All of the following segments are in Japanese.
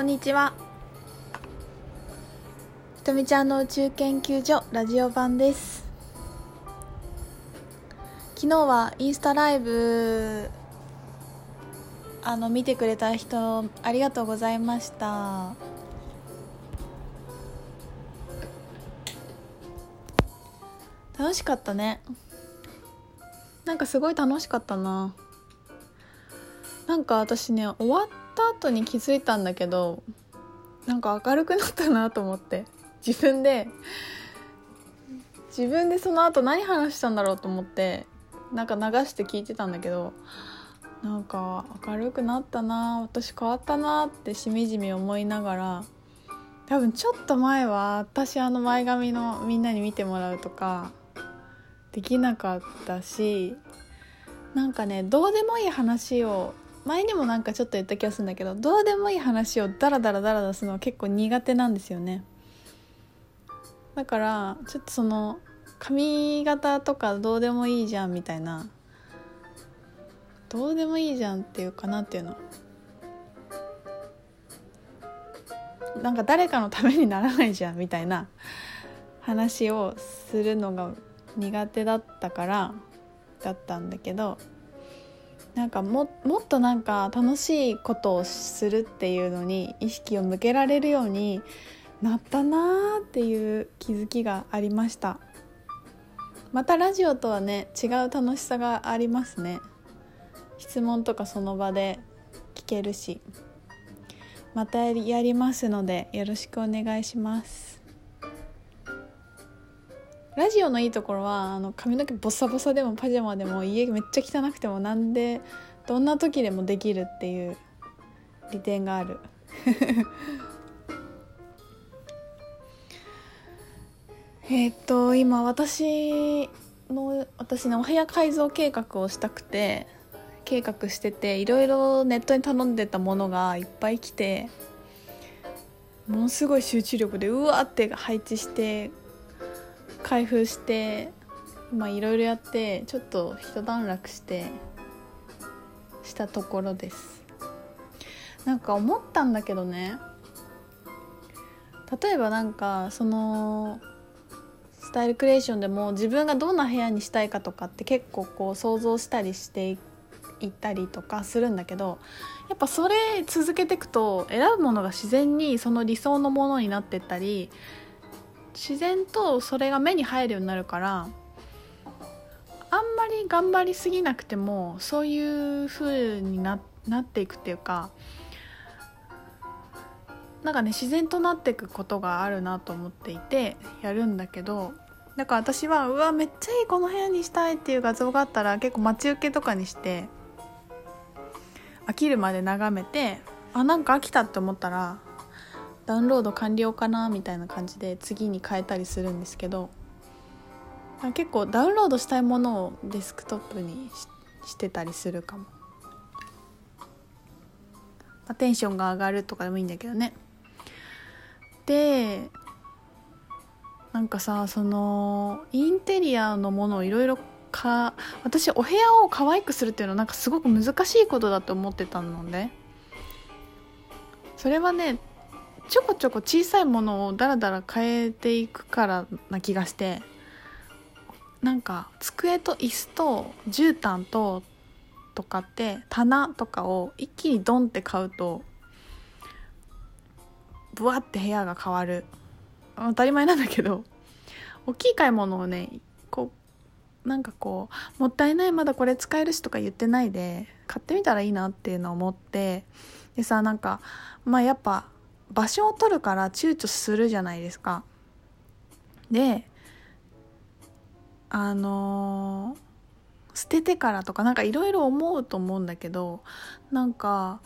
こんにちは。ひとみちゃんの宇宙研究所ラジオ版です。昨日はインスタライブあの見てくれた人ありがとうございました。楽しかったね。なんかすごい楽しかったな。なんか私ね終わった後に気づいたんだけどなんか明るくなったなと思って自分で自分でその後何話したんだろうと思ってなんか流して聞いてたんだけどなんか明るくなったな私変わったなってしみじみ思いながら多分ちょっと前は私あの前髪のみんなに見てもらうとかできなかったしなんかねどうでもいい話を前にもなんかちょっと言った気がするんだけどどうでもいい話をダラダラダラダすのは結構苦手なんですよね。だからちょっとその髪型とかどうでもいいじゃんみたいなどうでもいいじゃんっていうかなっていうの。なんか誰かのためにならないじゃんみたいな話をするのが苦手だったからだったんだけどなんかももっとなんか楽しいことをするっていうのに意識を向けられるようになったなーっていう気づきがありました。またラジオとはね違う楽しさがありますね。質問とかその場で聞けるし。またやりますのでよろしくお願いします。ラジオのいいところはあの髪の毛ボサボサでもパジャマでも家めっちゃ汚くてもなんでどんな時でもできるっていう利点がある。えっと今私の私のお部屋改造計画をしたくて計画してていろいろネットに頼んでたものがいっぱい来てものすごい集中力でうわって配置して開封してまあいろいろやってちょっと一段落してしたところです。なんか思ったんだけどね。例えばなんかそのスタイルクリエーションでも自分がどんな部屋にしたいかとかって結構こう想像したりしていったりとかするんだけどやっぱそれ続けていくと選ぶものが自然にその理想のものになってったり自然とそれが目に入るようになるからあんまり頑張りすぎなくてもそういう風にななっていくっていうかなんかね自然となっていくことがあるなと思っていてやるんだけどだから私はうわめっちゃいいこの部屋にしたいっていう画像があったら結構待ち受けとかにして飽きるまで眺めてあなんか飽きたって思ったらダウンロード完了かなみたいな感じで次に変えたりするんですけど結構ダウンロードしたいものをデスクトップにしてたりするかも、まあ、テンションが上がるとかでもいいんだけどね。でなんかさそのインテリアのものをいろいろか私お部屋を可愛くするっていうのはなんかすごく難しいことだと思ってたのでそれはねちょこちょこ小さいものをだらだら変えていくからな気がしてなんか机と椅子と絨毯ととかって棚とかを一気にドンって買うとブワって部屋が変わる。当たり前なんだけど大きい買い物をねこうなんかこうもったいないまだこれ使えるしとか言ってないで買ってみたらいいなっていうのを思ってでさなんかまあやっぱ場所を取るから躊躇するじゃないですか。であのー、捨ててからとかなんかいろいろ思うと思うんだけどなんか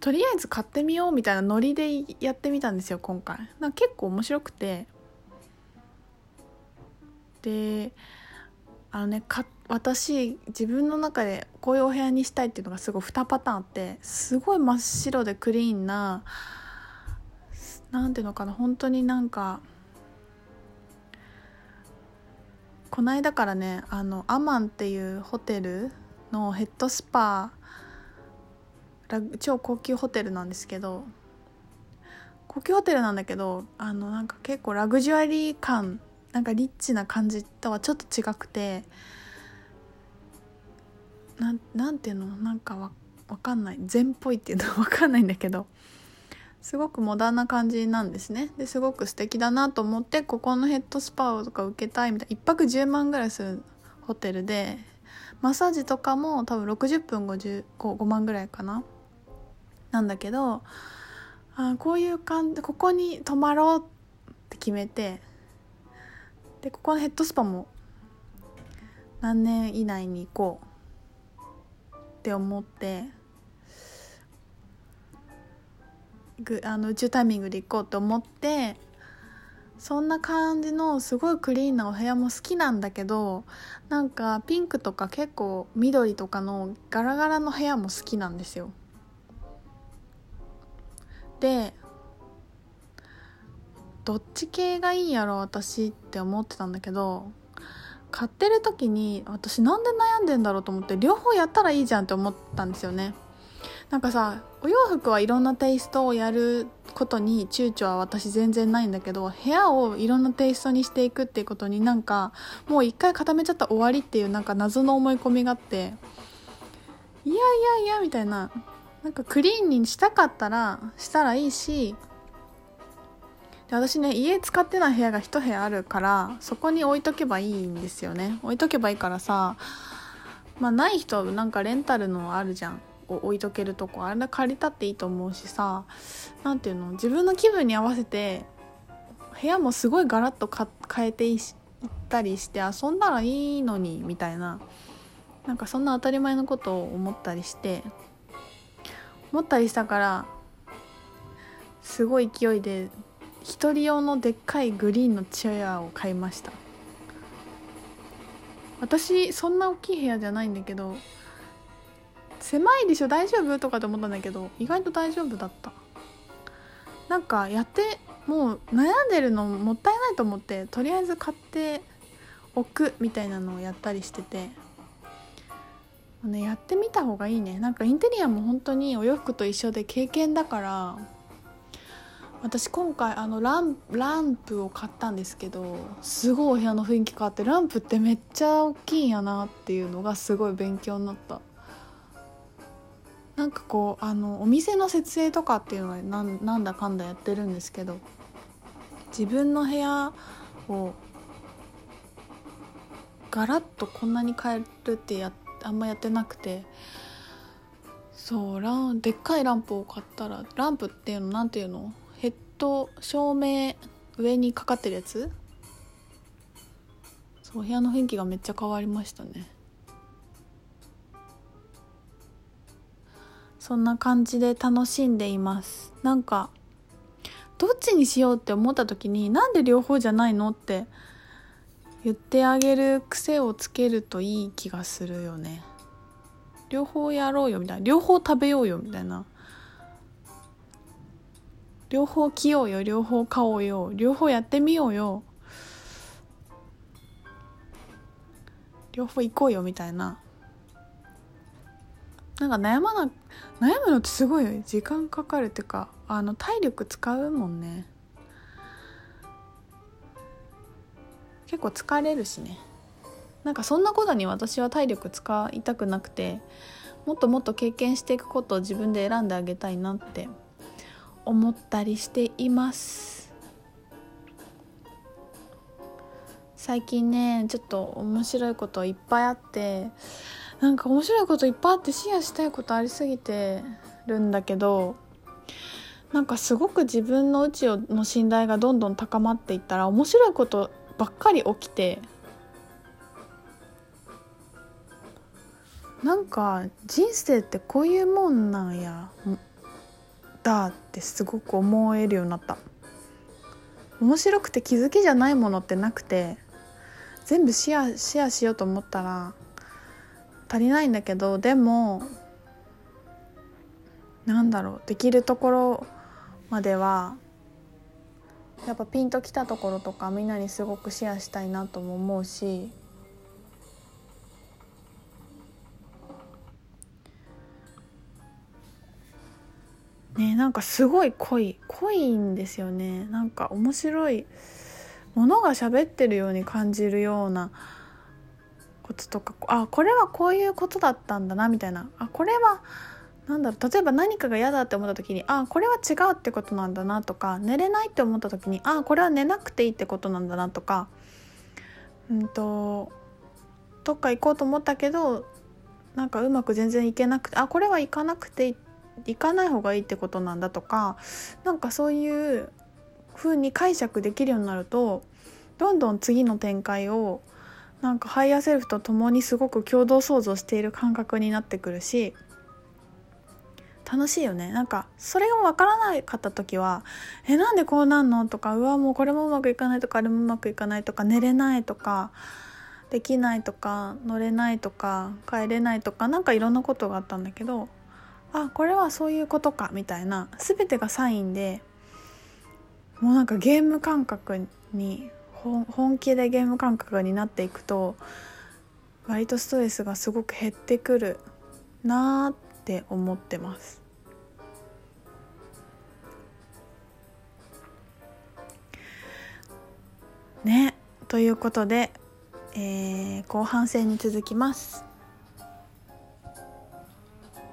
とりあえず買ってみようみたいなノリでやってみたんですよ今回な結構面白くてであのね私自分の中でこういうお部屋にしたいっていうのがすごい2パターンあってすごい真っ白でクリーンな何ていうのかな本当になんかこの間からねあのアマンっていうホテルのヘッドスパ超高級ホテルなんですけど高級ホテルなんだけどあのなんか結構ラグジュアリー感なんかリッチな感じとはちょっと違くてななんていうの？なんかわわかんない。禅っぽいっていうのは わかんないんだけどすごくモダンな感じなんですね。ですごく素敵だなと思ってここのヘッドスパをとか受けたいみたいな1泊10万ぐらいするホテルでマッサージとかも多分60分 5, 5万ぐらいかな？なんだけどあこういう感じここに泊まろうって決めてでここのヘッドスパも何年以内に行こうって思ってぐあの宇宙タイミングで行こうと思ってそんな感じのすごいクリーンなお部屋も好きなんだけどなんかピンクとか結構緑とかのガラガラの部屋も好きなんですよ。でどっち系がいいやろ私って思ってたんだけど買ってる時に私なんで悩んでんだろうと思って両方やったらいいじゃんって思ったんですよね。なんかさお洋服はいろんなテイストをやることに躊躇は私全然ないんだけど部屋をいろんなテイストにしていくっていうことになんかもう一回固めちゃったら終わりっていうなんか謎の思い込みがあっていやいやいやみたいななんかクリーンにしたかったらしたらいいしで私ね家使ってない部屋が1部屋あるからそこに置いとけばいいんですよね。置いとけばいいからさまあない人なんかレンタルのあるじゃん。置いとけるとこ。あれ借りたっていいと思うしさ何ていうの？自分の気分に合わせて部屋もすごいガラッと変えていったりして遊んだらいいのにみたいな。なんかそんな当たり前のことを思ったりして思ったりしたからすごい勢いで一人用のでっかいグリーンのチェアを買いました。私そんな大きい部屋じゃないんだけど狭いでしょ？大丈夫？とかって思ったんだけど意外と大丈夫だった。なんかやってもう悩んでるのもったいないと思ってとりあえず買っておくみたいなのをやったりしてて、ね、やってみた方がいいね。なんかインテリアも本当にお洋服と一緒で経験だから私今回あのランランプを買ったんですけどすごいお部屋の雰囲気変わってランプってめっちゃ大きいんやなっていうのがすごい勉強になった。なんかこうあのお店の設営とかっていうのはなんなんだかんだやってるんですけど自分の部屋をガラッとこんなに変えるってやあんまやってなくてそうランでっかいランプを買ったらランプっていうのなんていうの？ヘッド照明上にかかってるやつ？そう部屋の雰囲気がめっちゃ変わりましたね。そんな感じで楽しんでいます。なんかどっちにしようって思った時になんで両方じゃないのって言ってあげる癖をつけるといい気がするよね。両方やろうよみたいな。両方食べようよみたいな。両方着ようよ両方買おうよ両方やってみようよ両方行こうよみたいな。なんか悩まな悩むのってすごい時間かかるっていうかあの体力使うもんね。結構疲れるしね。なんかそんなことに私は体力使いたくなくてもっともっと経験していくことを自分で選んであげたいなって思ったりしています。最近ねちょっと面白いこといっぱいあってなんか面白いこといっぱいあってシェアしたいことありすぎてるんだけどなんかすごく自分のうちの信頼がどんどん高まっていったら面白いことばっかり起きてなんか人生ってこういうもんなんやだってすごく思えるようになった。面白くて気づきじゃないものってなくて全部シェアシェアしようと思ったら足りないんだけどでもなんだろうできるところまではやっぱピンときたところとかみんなにすごくシェアしたいなとも思うしねなんかすごい濃い濃いんですよね。なんか面白いものが喋ってるように感じるようなこととか。あこれはこういうことだったんだなみたいな。あこれはなんだろう。例えば何かが嫌だって思った時にあこれは違うってことなんだなとか寝れないって思った時にあこれは寝なくていいってことなんだなとか。うんとどっか行こうと思ったけどなんかうまく全然行けなくてあこれは行かなくていいって行かない方がいいってことなんだとかなんかそういう風に解釈できるようになるとどんどん次の展開をなんか higher self と共にすごく共同創造している感覚になってくるし楽しいよねなんかそれが分からなかった時は「えなんでこうなんの?」とか「うわもうこれもうまくいかない」とか「あれもうまくいかない」とか「寝れない」とか「できない」とか「乗れない」とか「帰れない」とか何かいろんなことがあったんだけどあこれはそういうことかみたいな全てがサインでもうなんかゲーム感覚に本気でゲーム感覚になっていくと割とストレスがすごく減ってくるなーって思ってます。ねということで、えー、後半戦に続きます。